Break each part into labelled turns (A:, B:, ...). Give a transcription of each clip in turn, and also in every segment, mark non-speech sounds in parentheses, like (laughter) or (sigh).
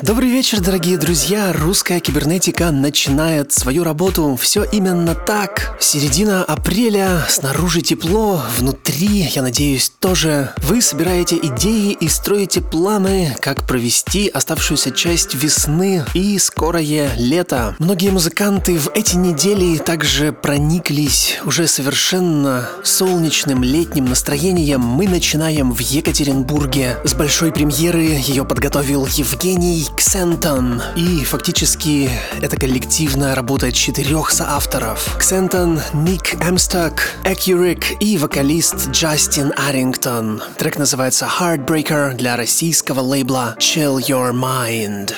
A: Добрый вечер, дорогие друзья. Русская кибернетика начинает свою работу. Все именно так. Середина апреля, снаружи тепло, внутри, я надеюсь, тоже. Вы собираете идеи и строите планы, как провести оставшуюся часть весны и скорое лето. Многие музыканты в эти недели также прониклись уже совершенно солнечным летним настроением. Мы начинаем в Екатеринбурге с большой премьеры ее подготовил Евгений Ксентон. И фактически это коллективная работа четырех соавторов. Ксентон, Ник Эмсток, Экюрик и вокалист Джастин Арингтон. Трек называется Heartbreaker для российского лейбла Chill Your Mind.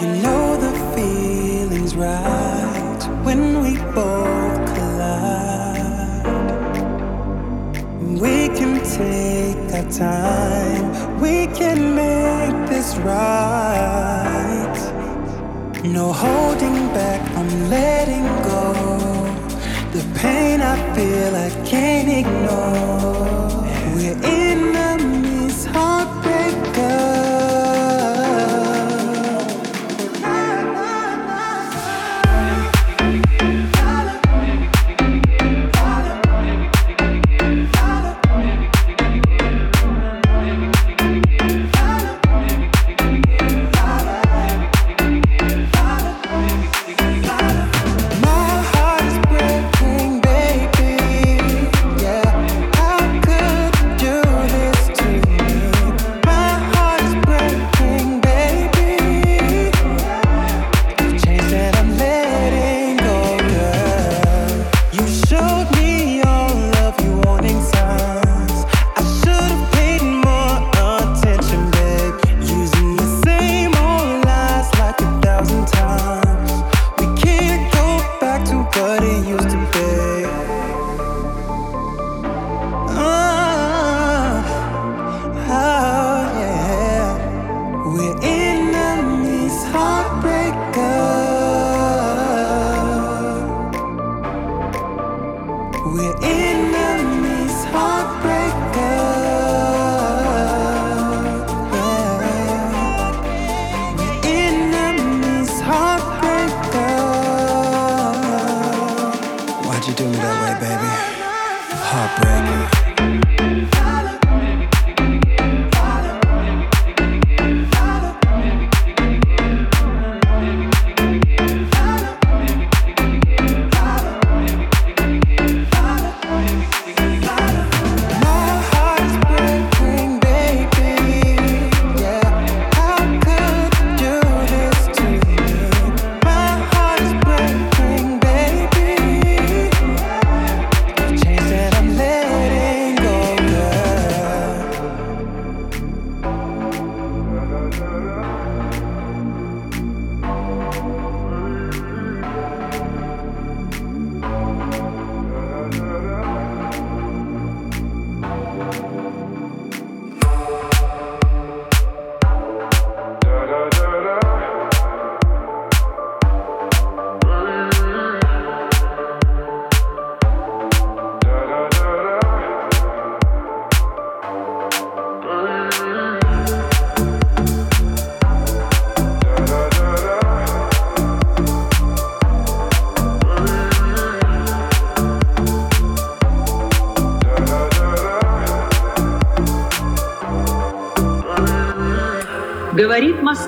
A: You know the feeling's right when we both collide. We can take our time we can make this right. No holding back, I'm letting go. The pain I feel, I can't ignore. We're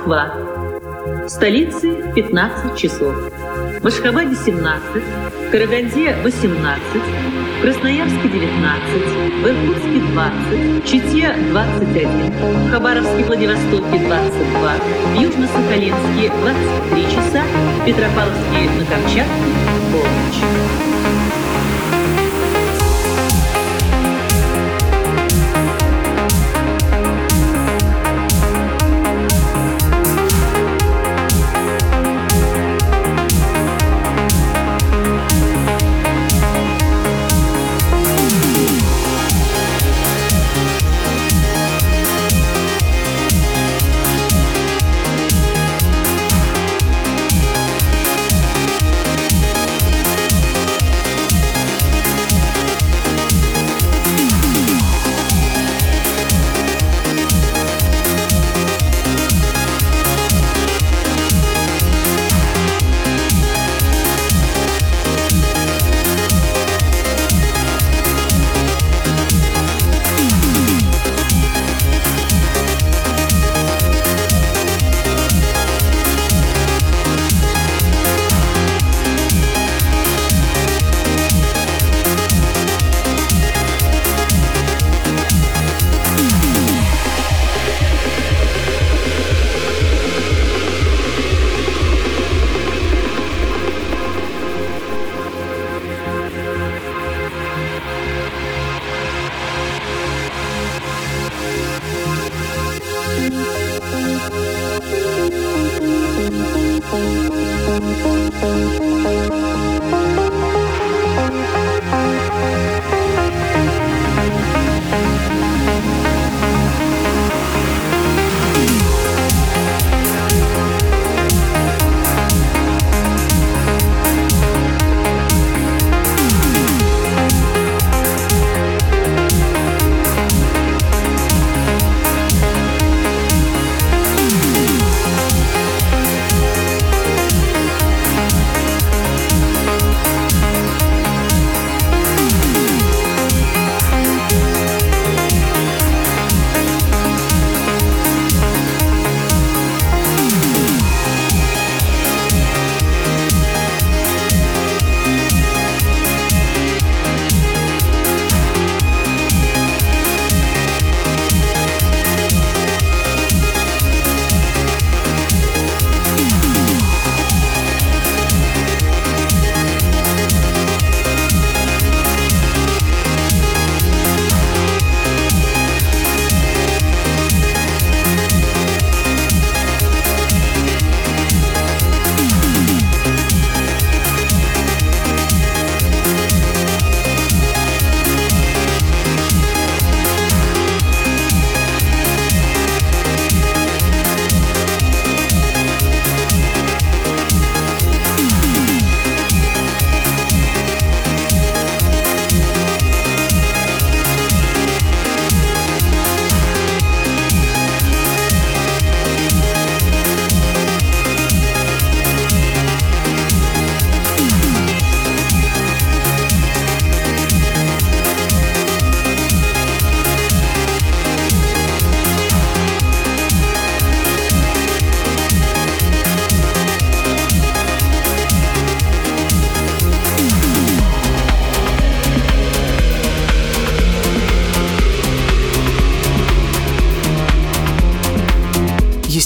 B: Москва. В столице 15 часов. В Ашхабаде 17, в Караганде 18, в Красноярске 19, в Иркутске 20, в Чите 21, в Хабаровске Владивостоке 22, в Южно-Сахалинске 23 часа, в Петропавловске на Камчатке полночь.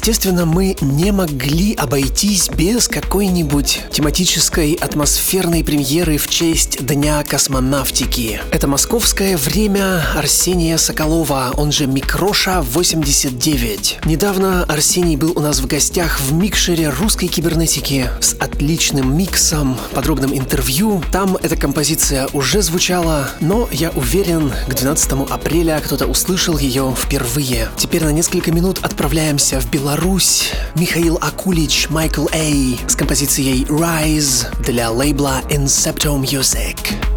C: Естественно, мы не могли обойтись без какой-нибудь тематической атмосферной премьеры в честь Дня космонавтики. Это московское время Арсения Соколова, он же Микроша 89. Недавно Арсений был у нас в гостях в микшере русской кибернетики с отличным миксом, подробным интервью. Там эта композиция уже звучала, но я уверен, к 12 апреля кто-то услышал ее впервые. Теперь на несколько минут отправляемся в Беларусь. Михаил Акулич, Майкл Эй с композицией Rise для лейбла Incepto Music.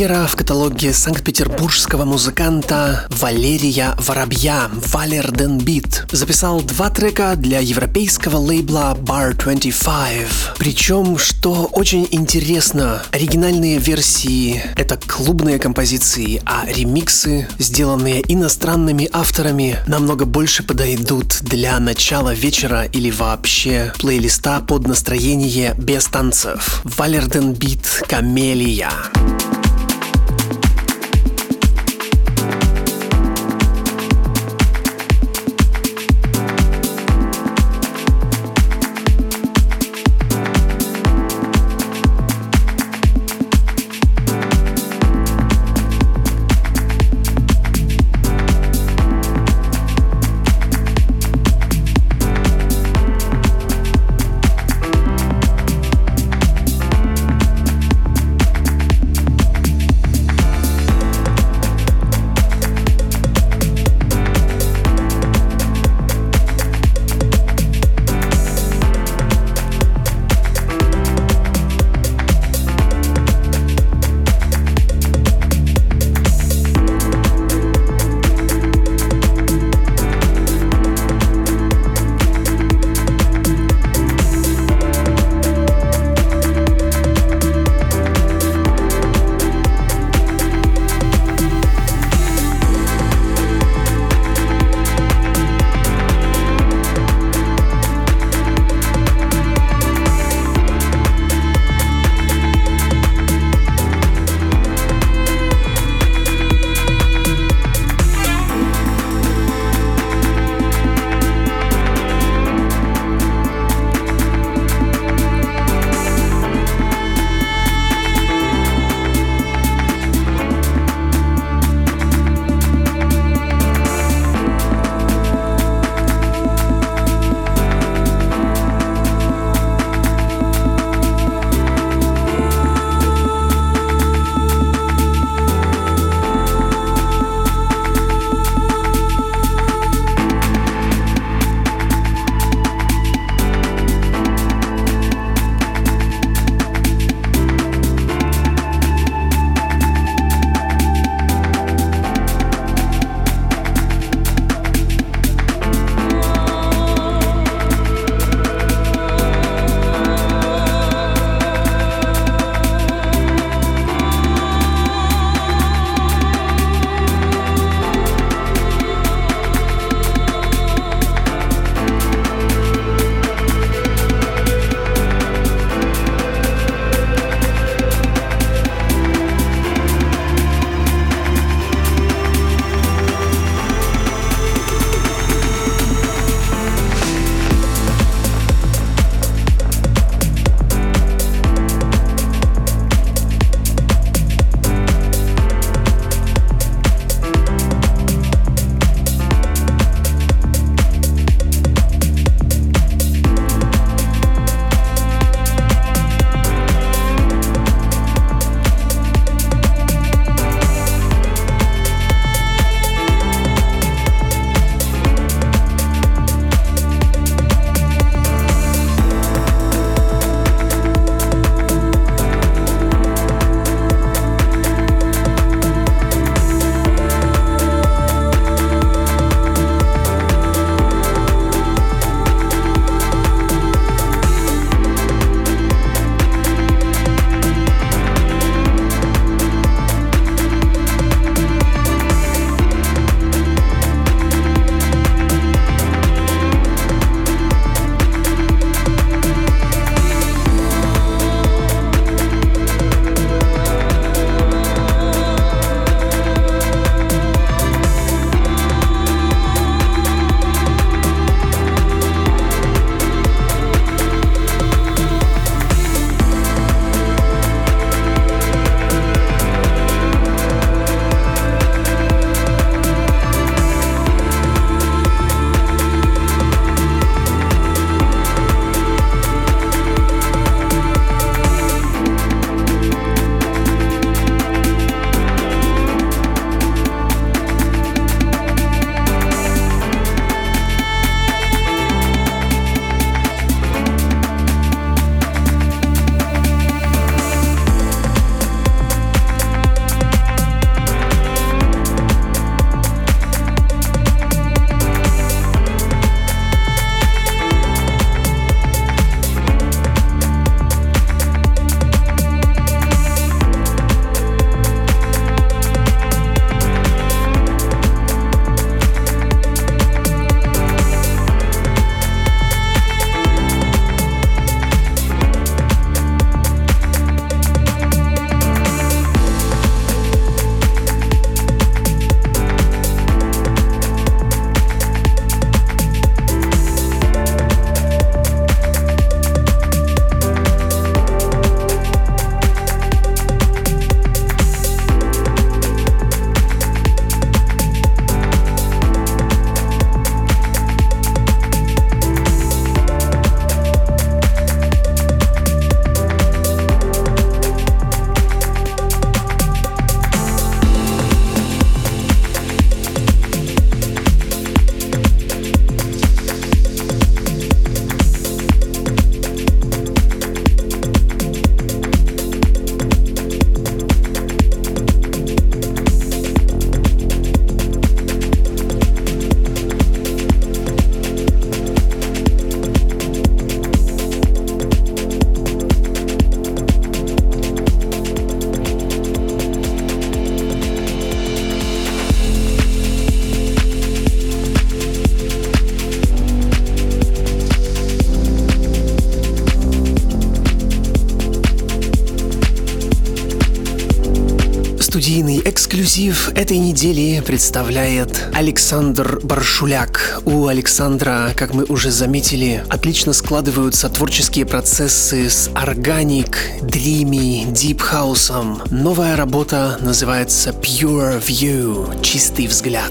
C: Премьера в каталоге санкт-петербургского музыканта Валерия Воробья Валер Ден Бит записал два трека для европейского лейбла Bar 25. Причем, что очень интересно, оригинальные версии — это клубные композиции, а ремиксы, сделанные иностранными авторами, намного больше подойдут для начала вечера или вообще плейлиста под настроение без танцев. Валер Ден Бит Камелия. Студийный эксклюзив этой недели представляет Александр Баршуляк. У Александра, как мы уже заметили, отлично складываются творческие процессы с органик, дрими, дипхаусом. Новая работа называется Pure View, чистый взгляд.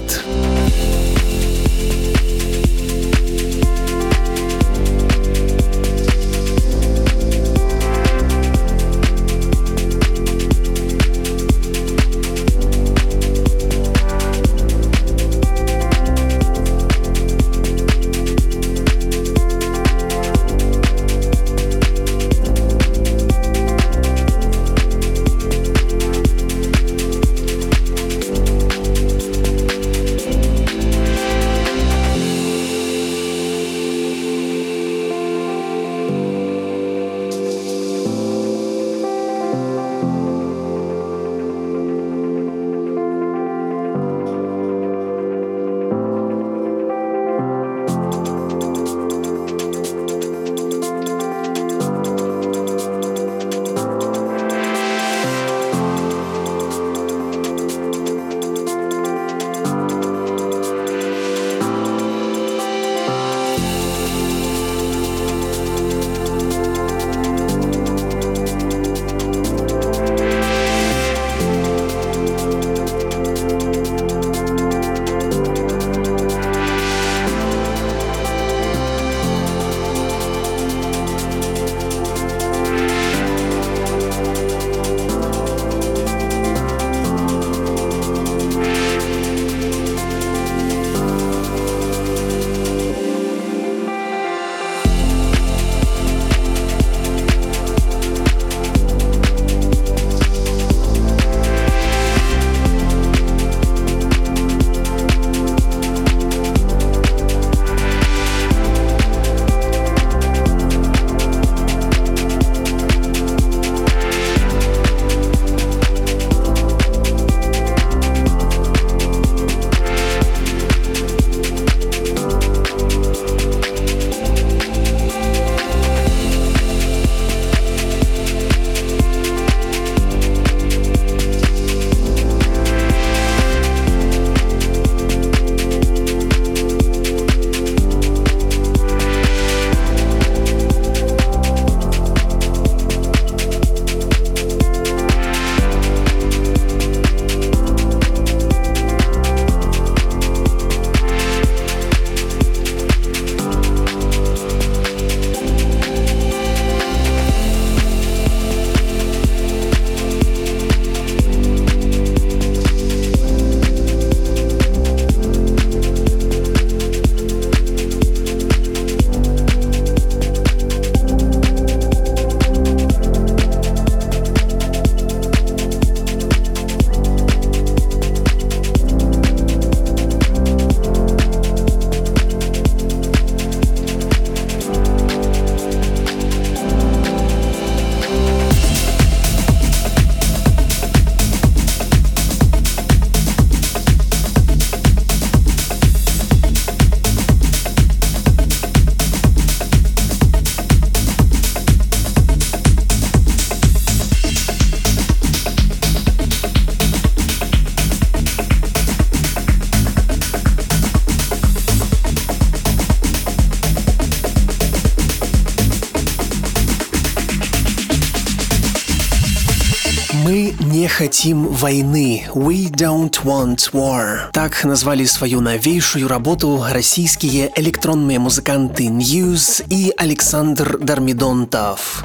C: Хотим войны. We don't want war. Так назвали свою новейшую работу российские электронные музыканты News и Александр Дармидонтов.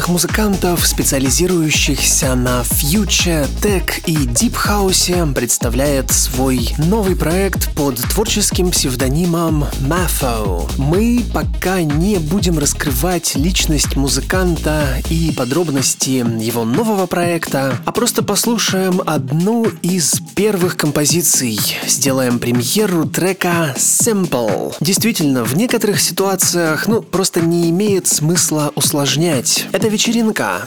C: Электронных музыкантов, специализирующихся на фьюче, тек и дип хаусе, представляет свой новый проект под творческим псевдонимом Mafo. Мы пока не будем раскрывать личность музыканта и подробности его нового проекта, а просто послушаем одну из первых композиций. Сделаем премьеру трека Simple. Действительно, в некоторых ситуациях, ну, просто не имеет смысла усложнять. Это вечеринка.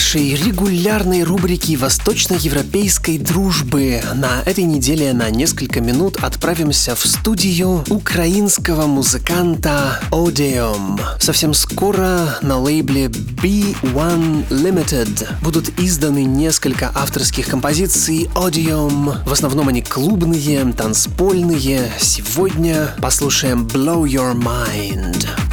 C: Нашей регулярной рубрики восточноевропейской дружбы на этой неделе на несколько минут отправимся в студию украинского музыканта Odeum. Совсем скоро на лейбле B1 Limited будут изданы несколько авторских композиций Odeum. В основном они клубные, танцпольные. Сегодня послушаем Blow Your Mind.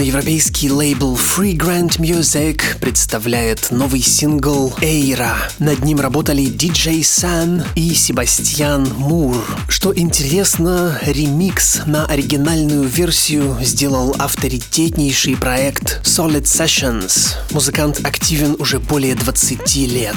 C: Восточноевропейский лейбл Free Grand Music представляет новый сингл «Эйра». Над ним работали DJ Sun и Себастьян Мур. Что интересно, ремикс на оригинальную версию сделал авторитетнейший проект Solid Sessions. Музыкант активен уже более 20 лет.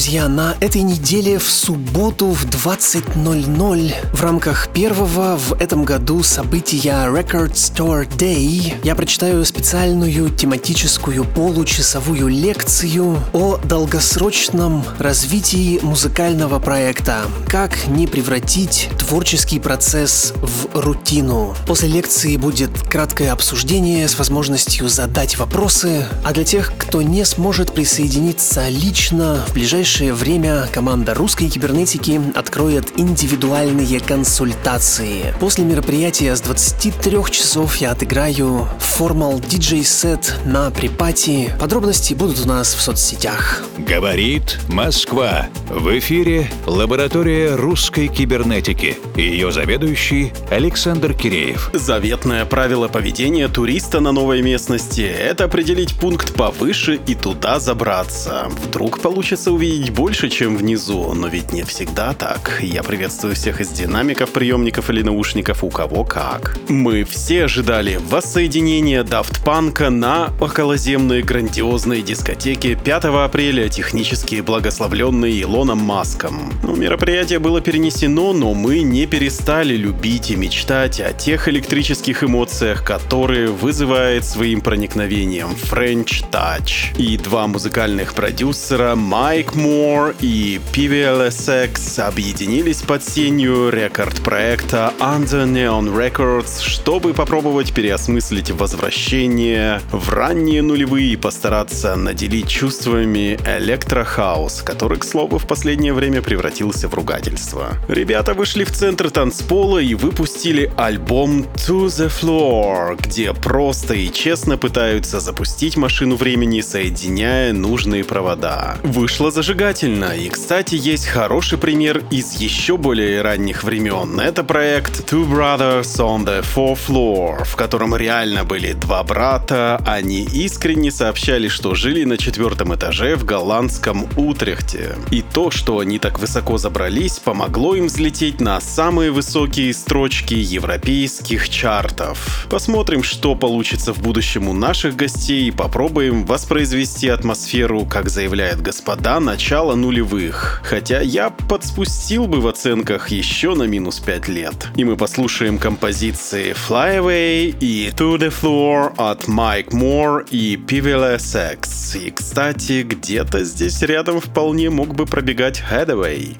C: Друзья, на этой неделе в субботу в 20.00 в рамках первого в этом году события Record Store Day я прочитаю специальную тематическую получасовую лекцию о долгосрочном развитии музыкального проекта. Как не превратить творческий процесс в рутину. После лекции будет краткое обсуждение с возможностью задать вопросы, а для тех, кто не сможет присоединиться лично, в ближайшее время команда русской кибернетики откроет индивидуальные консультации. После мероприятия с 23 часов я отыграю формал диджей-сет на припати. Подробности будут у нас в соцсетях.
D: Говорит Москва. В эфире лаборатория русской кибернетики. Ее заведующий Александр Киреев.
E: Заветное правило поведения туриста на новой местности – это определить пункт повыше и туда забраться. Вдруг получится увидеть больше, чем внизу, но ведь не всегда так. Я приветствую всех из динамиков, приемников или наушников, у кого как. Мы все ожидали воссоединения Daft Punk на околоземной грандиозной дискотеке 5 апреля, технически благословленной Илоном Маском. Ну, мероприятие было перенесено, но мы не перестали любить и мечтать о тех электрических эмоциях, которые вызывает своим проникновением French Touch. И два музыкальных продюсера Майк Мор и PVLSX объединились под сенью рекорд-проекта Under Neon Records, чтобы попробовать переосмыслить возвращение в ранние нулевые и постараться наделить чувствами электрохаус, который, к слову, в последнее время превратился в ругательство. Ребята вышли в центр танцпола и выпустили альбом To The Floor, где просто и честно пытаются запустить машину времени, соединяя нужные провода. Вышло зажигательно, и, кстати, есть хороший пример из еще более ранних времен. Это проект Two Brothers on the Fourth Floor, в котором реально были два брата, они искренне сообщали, что жили на четвертом этаже в голландском Утрехте. И то, что они так высоко забрались, помогло им взлететь на самые высокие строчки европейских чартов. Посмотрим, что получится в будущем у наших гостей и попробуем воспроизвести атмосферу, как заявляют господа, начала нулевых. Хотя я подспустил бы в оценках еще на минус 5 лет. И мы послушаем композиции Fly Away и To The Floor от Mike Moore и PVLSX. И, кстати, где-то здесь рядом вполне мог бы пробегать Hathaway.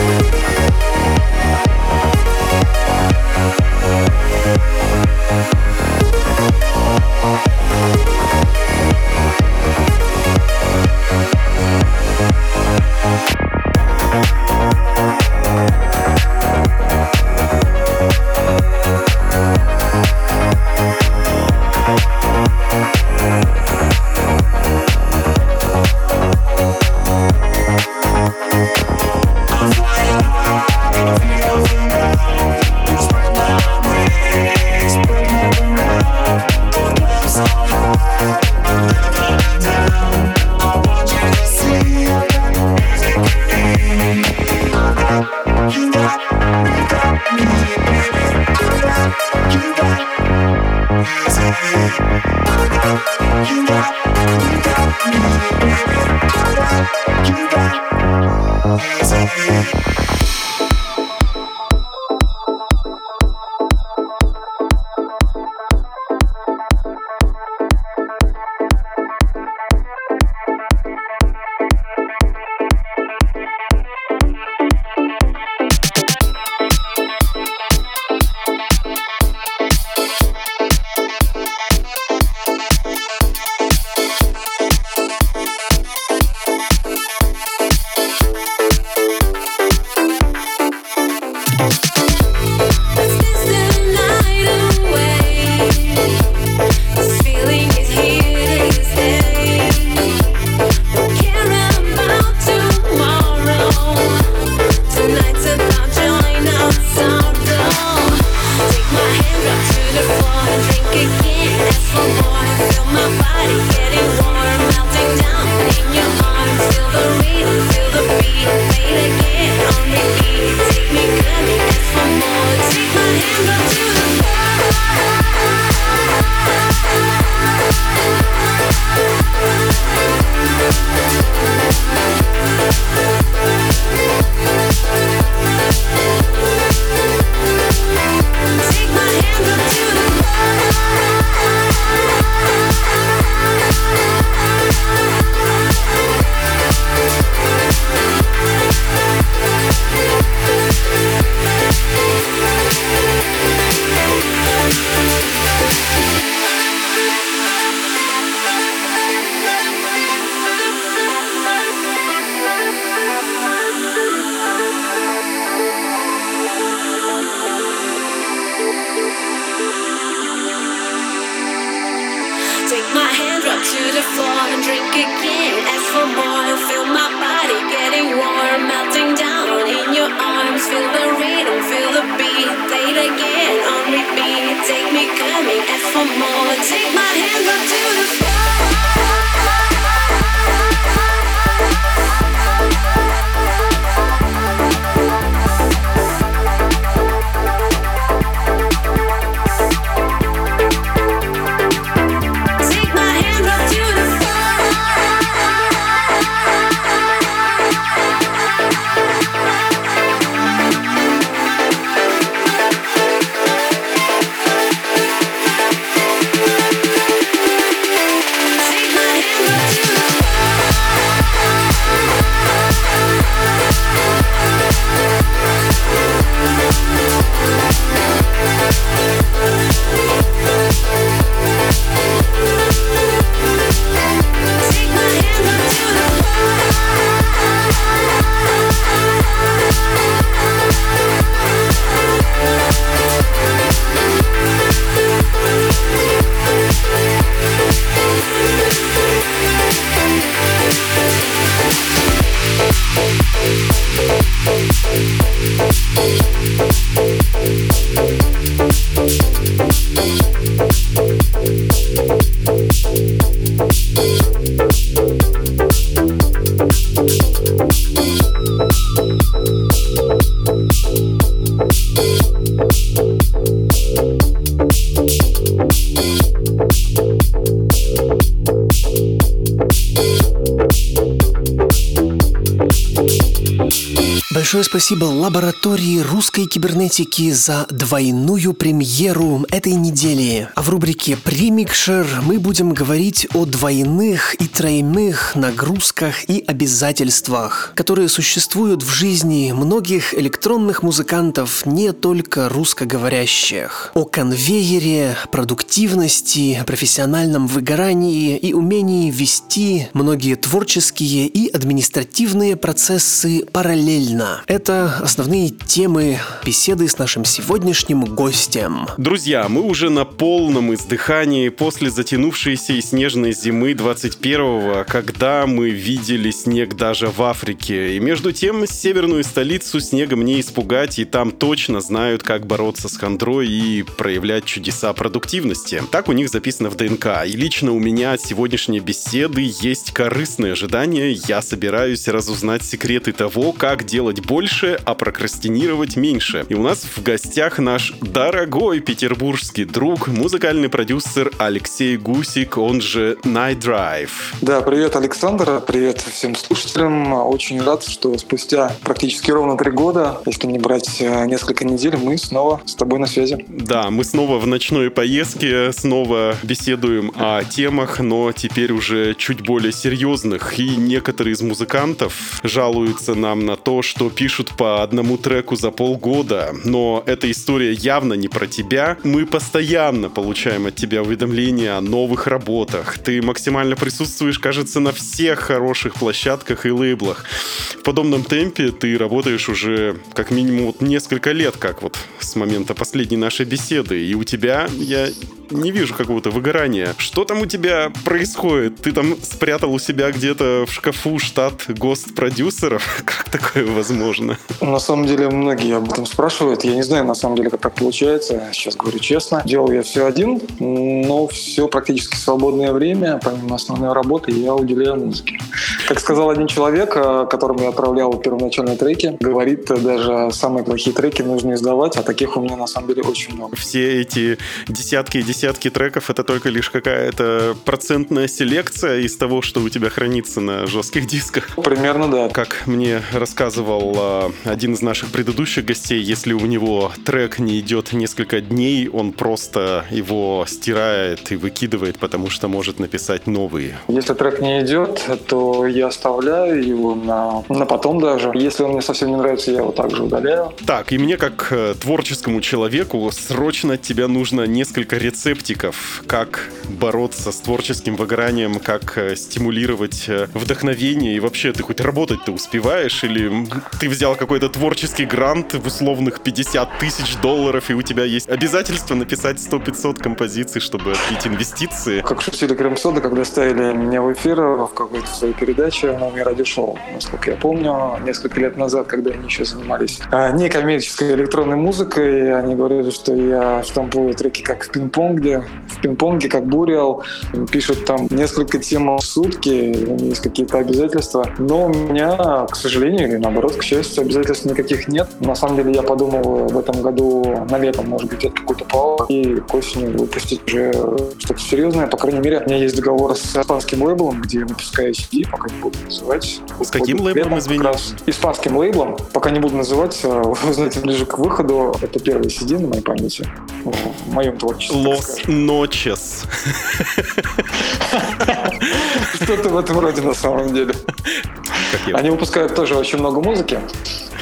F: Take for more. Take my
C: спасибо лаборатории русской кибернетики за двойную премьеру этой недели. А в рубрике «Премикшер» мы будем говорить о двойных и тройных нагрузках и обязательствах, которые существуют в жизни многих электронных музыкантов, не только русскоговорящих. О конвейере, продуктивности, профессиональном выгорании и умении вести многие творческие и административные процессы параллельно. Это основные темы беседы с нашим сегодняшним гостем.
E: Друзья, мы уже на полном издыхании после затянувшейся и снежной зимы 21-го, когда мы видели снег даже в Африке. И между тем, северную столицу снегом не испугать, и там точно знают, как бороться с хандрой и проявлять чудеса продуктивности. Так у них записано в ДНК. И лично у меня от сегодняшней беседы есть корыстное ожидание. Я собираюсь разузнать секреты того, как делать больше, а прокрастинировать меньше. И у нас в гостях наш дорогой петербургский друг, музыкальный продюсер Алексей Гусик, он же Night Drive.
G: Да, привет, Александр, привет всем слушателям. Очень рад, что спустя практически ровно три года, если не брать э, несколько недель, мы снова с тобой на связи.
E: Да, мы снова в ночной поездке, снова беседуем о темах, но теперь уже чуть более серьезных. И некоторые из музыкантов жалуются нам на то, что пишут по одному треку за полгода, но эта история явно не про тебя. Мы постоянно получаем от тебя уведомления о новых работах. Ты максимально присутствуешь, кажется, на всех хороших площадках и лейблах. В подобном темпе ты работаешь уже как минимум вот несколько лет, как вот с момента последней нашей беседы. И у тебя, я не вижу какого-то выгорания. Что там у тебя происходит? Ты там спрятал у себя где-то в шкафу штат гост-продюсеров? (laughs) Как такое возможно?
G: На самом деле многие об этом спрашивают. Я не знаю, на самом деле, как так получается. Сейчас говорю честно. Делал я все один, но все практически свободное время, помимо основной работы, я уделяю музыке. Как сказал один человек, э, которому я отправлял первоначальные треки, говорит, даже самые плохие треки нужно издавать, а таких у меня на самом деле очень много.
E: Все эти десятки и десятки треков это только лишь какая-то процентная селекция из того, что у тебя хранится на жестких дисках.
G: Примерно да.
E: Как мне рассказывал а, один из наших предыдущих гостей, если у него трек не идет несколько дней, он просто его стирает и выкидывает, потому что может написать новые.
G: Если трек не идет, то я оставляю его на, на потом даже. Если он мне совсем не нравится, я его также удаляю.
E: Так, и мне как э, творческому человеку срочно от тебя нужно несколько рецептов рецептиков, как бороться с творческим выгоранием, как э, стимулировать э, вдохновение. И вообще ты хоть работать ты успеваешь? Или ты взял какой-то творческий грант в условных 50 тысяч долларов и у тебя есть обязательство написать 100-500 композиций, чтобы отбить инвестиции.
G: Как шутили Крем Сода, когда ставили меня в эфир в какой-то своей передаче на мне радиошоу, насколько я помню, несколько лет назад, когда они еще занимались а, некоммерческой электронной музыкой, они говорили, что я штампую треки как в пинг-понге, в пинг-понге как Буриал, пишут там несколько тем в сутки, есть какие-то обязательства, но у меня, к сожалению, или наоборот, к счастью, обязательств никаких нет. На самом деле я подумал в этом году на летом, может быть, это какой-то паузу и к осени выпустить уже что-то серьезное. По крайней мере, у меня есть договор с испанским лейблом, где я выпускаю CD, пока не буду называть.
E: С каким лейблом, извини?
G: Испанским лейблом. Пока не буду называть, э, (laughs) вы знаете, ближе к выходу. Это первый CD на моей памяти. В моем творчестве. так Скажем.
E: Ночес.
G: Что-то в этом роде на самом деле. Они выпускают тоже очень много музыки.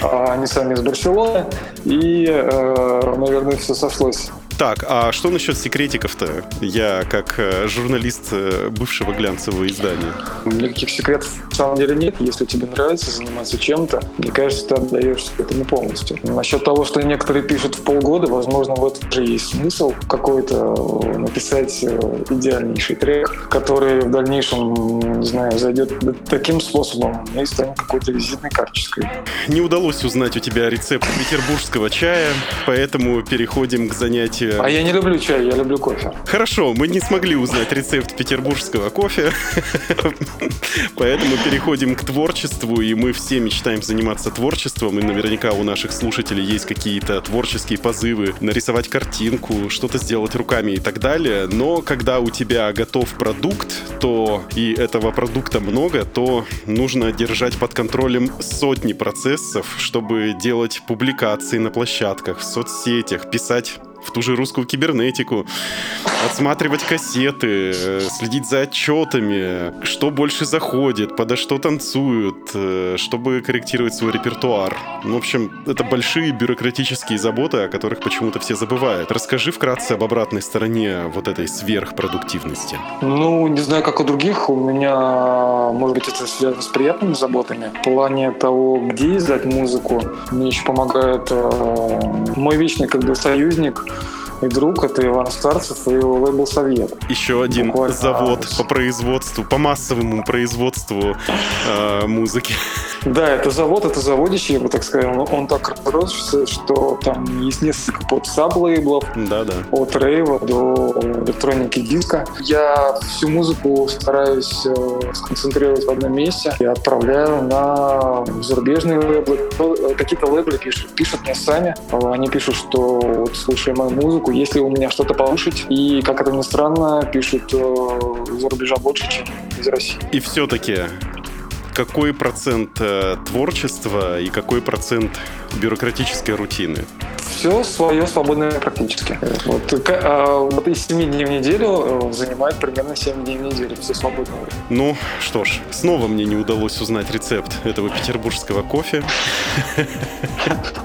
G: А, Они сами из Барселоны. И, э, наверное, все сошлось.
E: Так, а что насчет секретиков-то? Я как э, журналист э, бывшего глянцевого издания.
G: Никаких секретов на самом деле нет. Если тебе нравится заниматься чем-то, мне кажется, ты отдаешься этому полностью. Насчет того, что некоторые пишут в полгода, возможно, в этом же есть смысл какой-то э, написать идеальнейший трек, который в дальнейшем, не знаю, зайдет таким способом и станет какой-то визитной карточкой.
E: Не удалось узнать у тебя рецепт петербургского чая, поэтому переходим к занятию.
G: А я не люблю чай, я люблю кофе.
E: Хорошо, мы не смогли узнать рецепт петербургского кофе, поэтому переходим к творчеству, и мы все мечтаем заниматься творчеством, и наверняка у наших слушателей есть какие-то творческие позывы нарисовать картинку, что-то сделать руками и так далее, но когда у тебя готов продукт, то и этого продукта много, то нужно держать под контролем сотни процессов, чтобы делать публикации на площадках, в соцсетях, писать в ту же русскую кибернетику, отсматривать кассеты, э, следить за отчетами, что больше заходит, подо что танцуют, э, чтобы корректировать свой репертуар. Ну, в общем, это большие бюрократические заботы, о которых почему-то все забывают. Расскажи вкратце об обратной стороне вот этой сверхпродуктивности.
G: Ну, не знаю, как у других. У меня, может быть, это связано с приятными заботами. В плане того, где издать музыку, мне еще помогает э, мой вечный как бы союзник и друг, это Иван Старцев и его лейбл «Совет».
E: Еще один
G: Буквально.
E: завод по производству, по массовому производству э, музыки.
G: Да, это завод, это заводище, я бы так сказал. Он, так разросся, что там есть несколько под саб-лейблов,
E: Да-да.
G: от рейва до электроники диска. Я всю музыку стараюсь э, сконцентрировать в одном месте и отправляю на зарубежные лейблы. Э, Какие-то лейблы пишут, пишут мне сами. Они пишут, что вот слушая мою музыку, если у меня что-то получить. И, как это ни странно, пишут э, из-за рубежа больше, чем из России.
E: И все-таки, какой процент э, творчества и какой процент бюрократической рутины?
G: Все свое свободное практически. Вот, к- а, вот из 7 дней в неделю э, занимает примерно 7 дней в неделю все свободное.
E: Ну, что ж, снова мне не удалось узнать рецепт этого петербургского кофе. (laughs)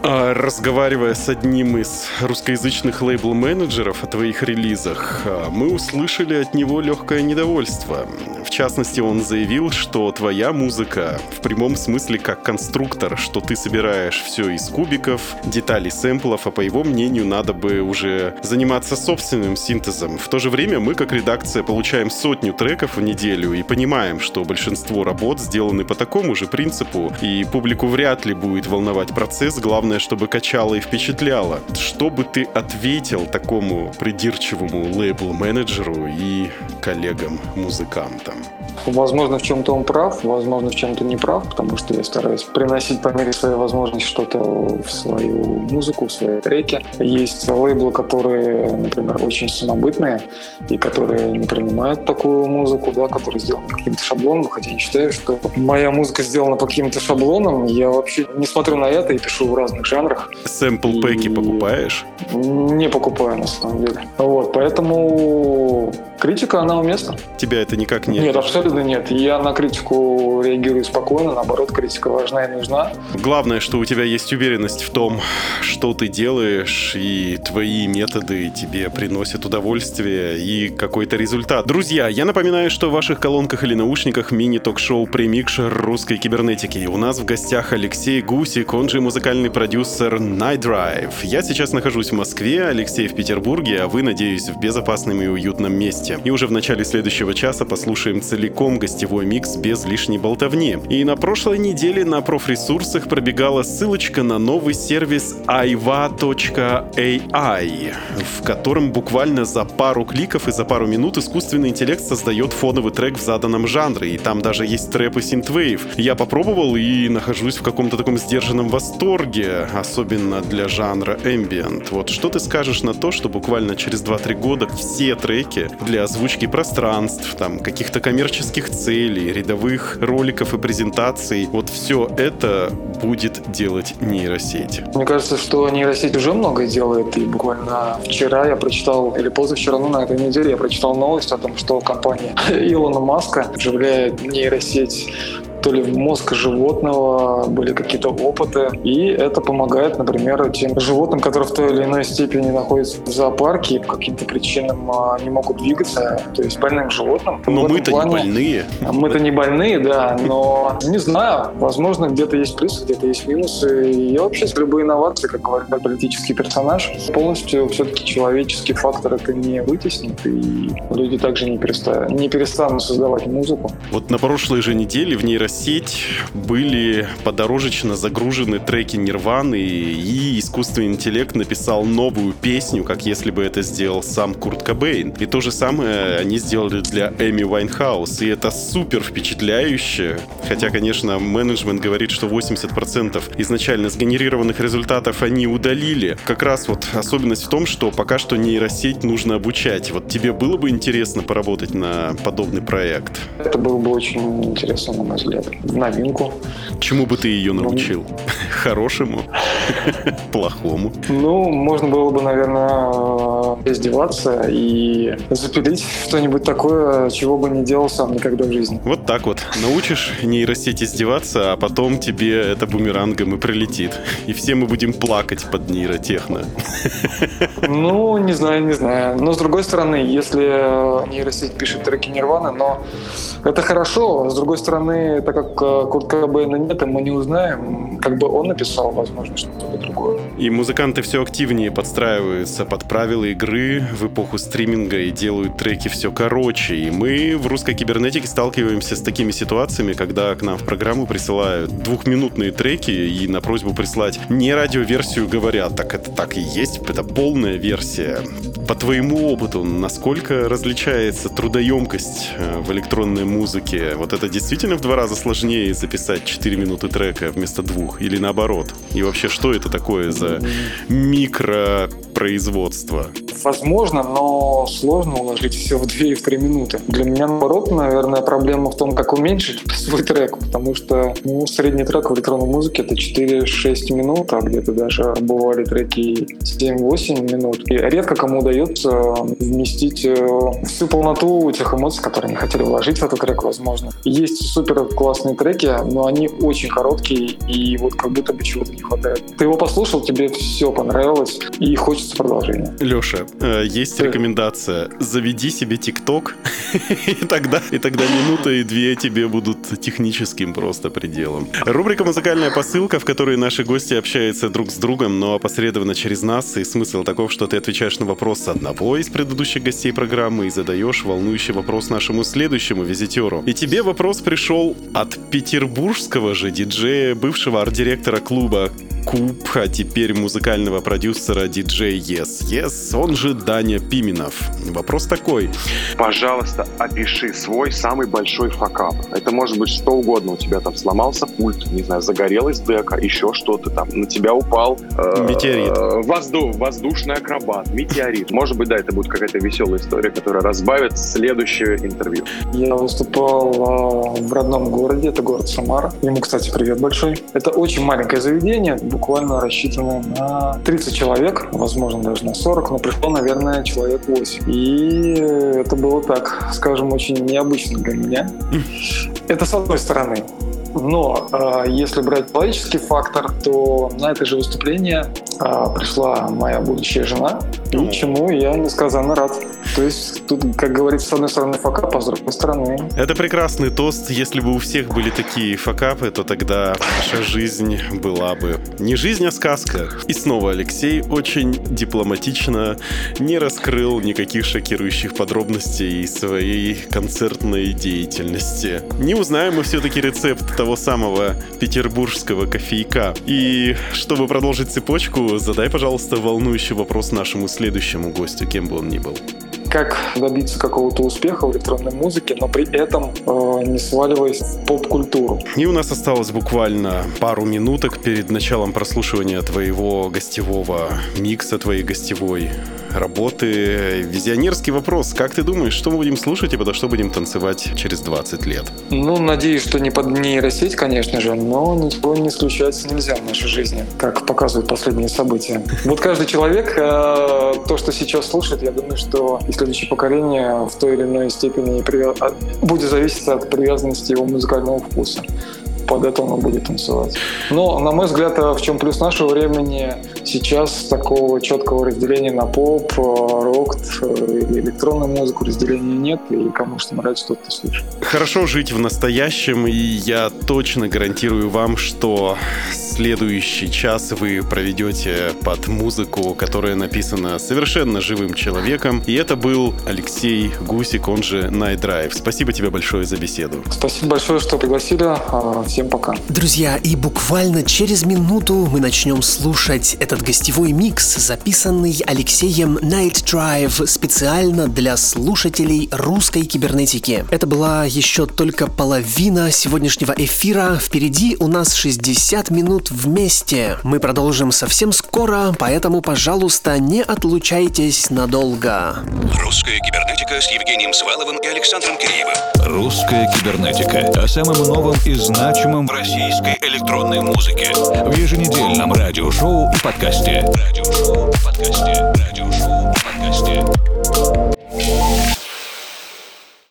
E: А, Разговаривая с одним из русскоязычных лейбл-менеджеров о твоих релизах, а, мы услышали от него легкое недовольство. Частности, он заявил, что твоя музыка в прямом смысле как конструктор, что ты собираешь все из кубиков, деталей сэмплов, а по его мнению надо бы уже заниматься собственным синтезом. В то же время мы, как редакция, получаем сотню треков в неделю и понимаем, что большинство работ сделаны по такому же принципу, и публику вряд ли будет волновать процесс, главное, чтобы качало и впечатляло. Что бы ты ответил такому придирчивому лейбл-менеджеру и коллегам-музыкантам?
G: Возможно, в чем-то он прав, возможно, в чем-то не прав, потому что я стараюсь приносить по мере своей возможности что-то в свою музыку, в свои треки. Есть лейблы, которые, например, очень самобытные и которые не принимают такую музыку, да, которые сделаны по каким-то шаблонам, хотя я считаю, что моя музыка сделана по каким-то шаблонам. Я вообще не смотрю на это и пишу в разных жанрах.
E: Сэмпл-пэки
G: И-
E: покупаешь?
G: Не покупаю, на самом деле. Вот, поэтому Критика, она уместна.
E: Тебя это никак не...
G: Нет, абсолютно нет. Я на критику реагирую спокойно, наоборот, критика важна и нужна.
E: Главное, что у тебя есть уверенность в том, что ты делаешь, и твои методы тебе приносят удовольствие и какой-то результат. Друзья, я напоминаю, что в ваших колонках или наушниках мини-ток-шоу «Премикшер русской кибернетики». У нас в гостях Алексей Гусик, он же музыкальный продюсер Night Drive. Я сейчас нахожусь в Москве, Алексей в Петербурге, а вы, надеюсь, в безопасном и уютном месте. И уже в начале следующего часа послушаем целиком гостевой микс без лишней болтовни. И на прошлой неделе на профресурсах пробегала ссылочка на новый сервис aiva.ai, в котором буквально за пару кликов и за пару минут искусственный интеллект создает фоновый трек в заданном жанре, и там даже есть трэп и синтвейв. Я попробовал и нахожусь в каком-то таком сдержанном восторге, особенно для жанра ambient. Вот что ты скажешь на то, что буквально через 2-3 года все треки для озвучки пространств, там, каких-то коммерческих целей, рядовых роликов и презентаций, вот все это будет делать нейросеть.
G: Мне кажется, что нейросеть уже многое делает, и буквально вчера я прочитал, или позавчера, ну, на этой неделе я прочитал новость о том, что компания (laughs) Илона Маска вживляет нейросеть то ли в мозг животного были какие-то опыты, и это помогает, например, тем животным, которые в той или иной степени находятся в зоопарке и по каким-то причинам а, не могут двигаться, то есть больным животным.
E: Но мы-то плане... не больные.
G: Мы-то не больные, да, но не знаю, возможно, где-то есть плюсы, где-то есть минусы. И вообще с любой инновации, как говорит политический персонаж, полностью все-таки человеческий фактор это не вытеснит, и люди также не перестанут, не перестанут создавать музыку.
E: Вот на прошлой же неделе в нейросети сеть были подорожечно загружены треки Нирваны, и искусственный интеллект написал новую песню, как если бы это сделал сам Курт Кобейн. И то же самое они сделали для Эми Вайнхаус, и это супер впечатляюще. Хотя, конечно, менеджмент говорит, что 80% изначально сгенерированных результатов они удалили. Как раз вот особенность в том, что пока что нейросеть нужно обучать. Вот тебе было бы интересно поработать на подобный проект?
G: Это было бы очень интересно, на мой взгляд новинку.
E: Чему бы ты ее ну, научил? Ну, (laughs) Хорошему? (laughs) Плохому?
G: Ну, можно было бы, наверное, издеваться и запилить что-нибудь такое, чего бы не делал сам никогда в жизни.
E: Вот так вот. Научишь нейросеть издеваться, а потом тебе это бумерангом и прилетит. И все мы будем плакать под нейротехно. (laughs)
G: Ну, не знаю, не знаю. Но, с другой стороны, если нейросеть пишет треки Нирваны, но это хорошо. С другой стороны, так как э, Курт Кобейна нет, мы не узнаем, как бы он написал, возможно, что-то другое.
E: И музыканты все активнее подстраиваются под правила игры в эпоху стриминга и делают треки все короче. И мы в русской кибернетике сталкиваемся с такими ситуациями, когда к нам в программу присылают двухминутные треки и на просьбу прислать не радиоверсию говорят, так это так и есть, это полная версия. По твоему опыту, насколько различается трудоемкость э, в электронной музыке? Вот это действительно в два раза сложнее записать 4 минуты трека вместо двух? Или наоборот? И вообще, что это такое за микропроизводство?
G: Возможно, но сложно уложить все в 2 и в 3 минуты. Для меня, наоборот, наверное, проблема в том, как уменьшить свой трек, потому что ну, средний трек в электронной музыке это 4-6 минут, а где-то даже бывали треки 7-8 минут. И редко кому удается вместить э, всю полноту тех эмоций, которые они хотели вложить в этот трек, возможно. Есть супер классные треки, но они очень короткие, и вот как будто бы чего-то не хватает. Ты его послушал, тебе все понравилось, и хочется продолжения.
E: Леша, э, есть рекомендация. Заведи себе ТикТок, (laughs) и тогда, и тогда минута и две тебе будут техническим просто пределом. Рубрика «Музыкальная посылка», в которой наши гости общаются друг с другом, но опосредованно через нас, и смысл таков, что ты отвечаешь на вопрос одного из предыдущих гостей программы и задаешь волнующий вопрос нашему следующему визитеру. И тебе вопрос пришел от петербургского же диджея, бывшего арт-директора клуба Куб, а теперь музыкального продюсера диджей Yes Yes, он же Даня Пименов. Вопрос такой.
H: Пожалуйста, опиши свой самый большой факап. Это может быть что угодно. У тебя там сломался пульт, не знаю, загорелась дека, еще что-то там. На тебя упал...
E: Э, метеорит.
H: Возду, воздушный акробат, метеорит. Может быть, да, это будет какая-то веселая история, которая разбавит следующее интервью.
G: Я выступал э, в родном городе, это город Самара. Ему, кстати, привет большой. Это очень маленькое заведение, буквально рассчитаны на 30 человек, возможно, даже на 40, но пришло, наверное, человек 8. И это было так, скажем, очень необычно для меня. Это с одной стороны. Но э, если брать человеческий фактор, то на это же выступление э, пришла моя будущая жена, и чему я несказанно рад. То есть тут, как говорится, с одной стороны факап, а с другой стороны...
E: Это прекрасный тост. Если бы у всех были такие факапы, то тогда наша жизнь была бы не жизнь, а сказка. И снова Алексей очень дипломатично не раскрыл никаких шокирующих подробностей своей концертной деятельности. Не узнаем мы все-таки рецепт того самого петербургского кофейка. И чтобы продолжить цепочку, задай, пожалуйста, волнующий вопрос нашему следующему гостю, кем бы он ни был
G: как добиться какого-то успеха в электронной музыке, но при этом э, не сваливаясь в поп-культуру.
E: И у нас осталось буквально пару минуток перед началом прослушивания твоего гостевого микса, твоей гостевой работы. Визионерский вопрос. Как ты думаешь, что мы будем слушать и подо что будем танцевать через 20 лет?
G: Ну, надеюсь, что не под нейросеть, конечно же, но ничего не исключается нельзя в нашей жизни, как показывают последние события. Вот каждый человек, э, то, что сейчас слушает, я думаю, что и следующее поколение в той или иной степени будет зависеть от привязанности его музыкального вкуса под это он будет танцевать. Но, на мой взгляд, в чем плюс нашего времени, сейчас такого четкого разделения на поп, рок или электронную музыку разделения нет, и кому что нравится, тот то слушает.
E: Хорошо жить в настоящем, и я точно гарантирую вам, что следующий час вы проведете под музыку, которая написана совершенно живым человеком. И это был Алексей Гусик, он же Night Drive. Спасибо тебе большое за беседу.
G: Спасибо большое, что пригласили. А, всем пока.
C: Друзья, и буквально через минуту мы начнем слушать этот гостевой микс, записанный Алексеем Night Drive специально для слушателей русской кибернетики. Это была еще только половина сегодняшнего эфира. Впереди у нас 60 минут минут вместе. Мы продолжим совсем скоро, поэтому, пожалуйста, не отлучайтесь надолго.
I: Русская кибернетика с Евгением Сваловым и Александром Киреевым.
D: Русская кибернетика о самом новом и значимом в российской электронной музыке в еженедельном радиошоу и подкасте. Радиошоу и подкасте. Радиошоу и подкасте.